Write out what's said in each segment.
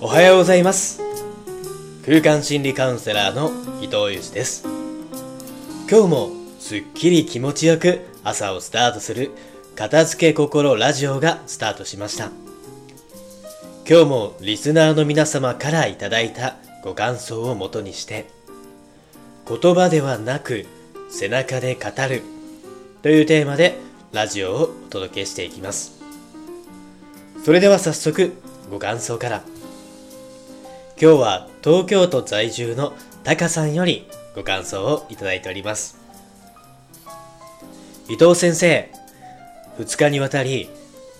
おはようございます。空間心理カウンセラーの伊藤裕二です。今日もすっきり気持ちよく朝をスタートする片付け心ラジオがスタートしました。今日もリスナーの皆様からいただいたご感想をもとにして言葉ではなく背中で語るというテーマでラジオをお届けしていきます。それでは早速ご感想から。今日は東京都在住のタカさんよりご感想をいただいております。伊藤先生2日にわたり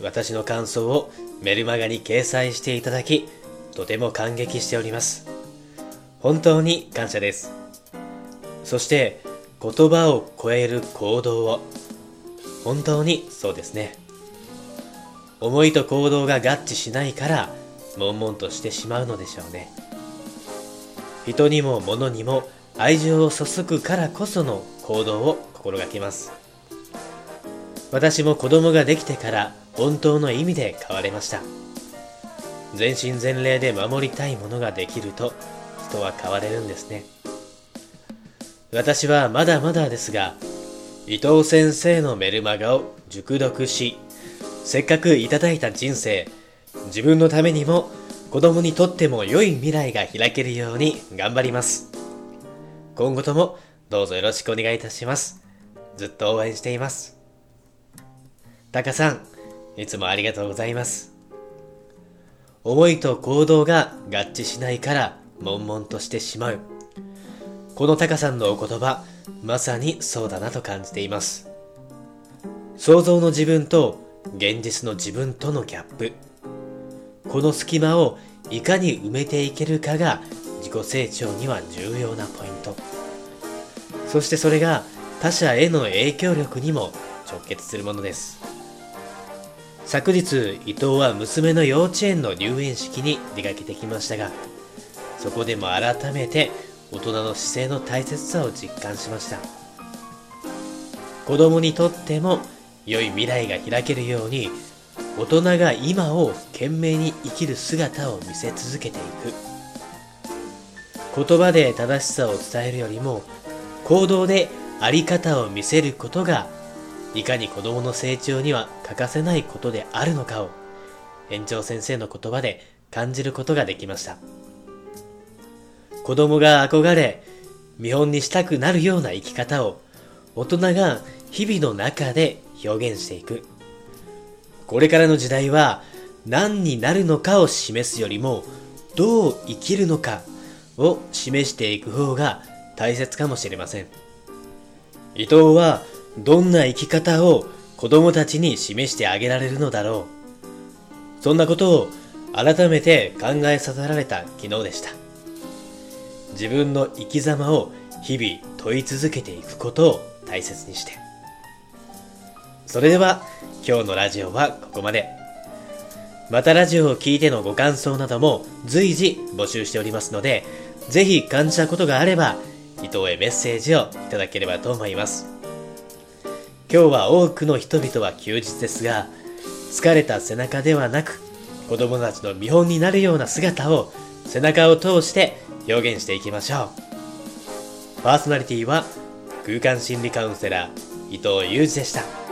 私の感想をメルマガに掲載していただきとても感激しております。本当に感謝です。そして言葉を超える行動を。本当にそうですね。思いと行動が合致しないから悶々としてしまうのでしょうね。人にも物にも愛情を注ぐからこその行動を心がけます。私も子供ができてから本当の意味で変われました。全身全霊で守りたいものができると人は変われるんですね。私はまだまだですが伊藤先生のメルマガを熟読しせっかくいただいた人生自分のためにも子供にとっても良い未来が開けるように頑張ります。今後ともどうぞよろしくお願いいたします。ずっと応援しています。タカさんいつもありがとうございます。思いと行動が合致しないから悶々としてしまう。このタカさんのお言葉まさにそうだなと感じています。想像の自分と現実の自分とのギャップ。この隙間をいかに埋めていけるかが自己成長には重要なポイント。そしてそれが他者への影響力にも直結するものです。昨日伊藤は娘の幼稚園の入園式に出かけてきましたがそこでも改めて大人の姿勢の大切さを実感しました。子供にとっても良い未来が開けるように大人が今を懸命に生きる姿を見せ続けていく。言葉で正しさを伝えるよりも行動であり方を見せることがいかに子供の成長には欠かせないことであるのかを園長先生の言葉で感じることができました。子供が憧れ見本にしたくなるような生き方を大人が日々の中で表現していく。これからの時代は何になるのかを示すよりもどう生きるのかを示していく方が大切かもしれません。伊藤はどんな生き方を子供たちに示してあげられるのだろう。そんなことを改めて考えさせられた昨日でした。自分の生き様を日々問い続けていくことを大切にして。それでは今日のラジオはここまで。またラジオを聴いてのご感想なども随時募集しておりますので、ぜひ感じたことがあれば、伊藤へメッセージをいただければと思います。今日は多くの人々は休日ですが、疲れた背中ではなく、子供たちの見本になるような姿を背中を通して表現していきましょう。パーソナリティは空間心理カウンセラー伊藤裕二でした。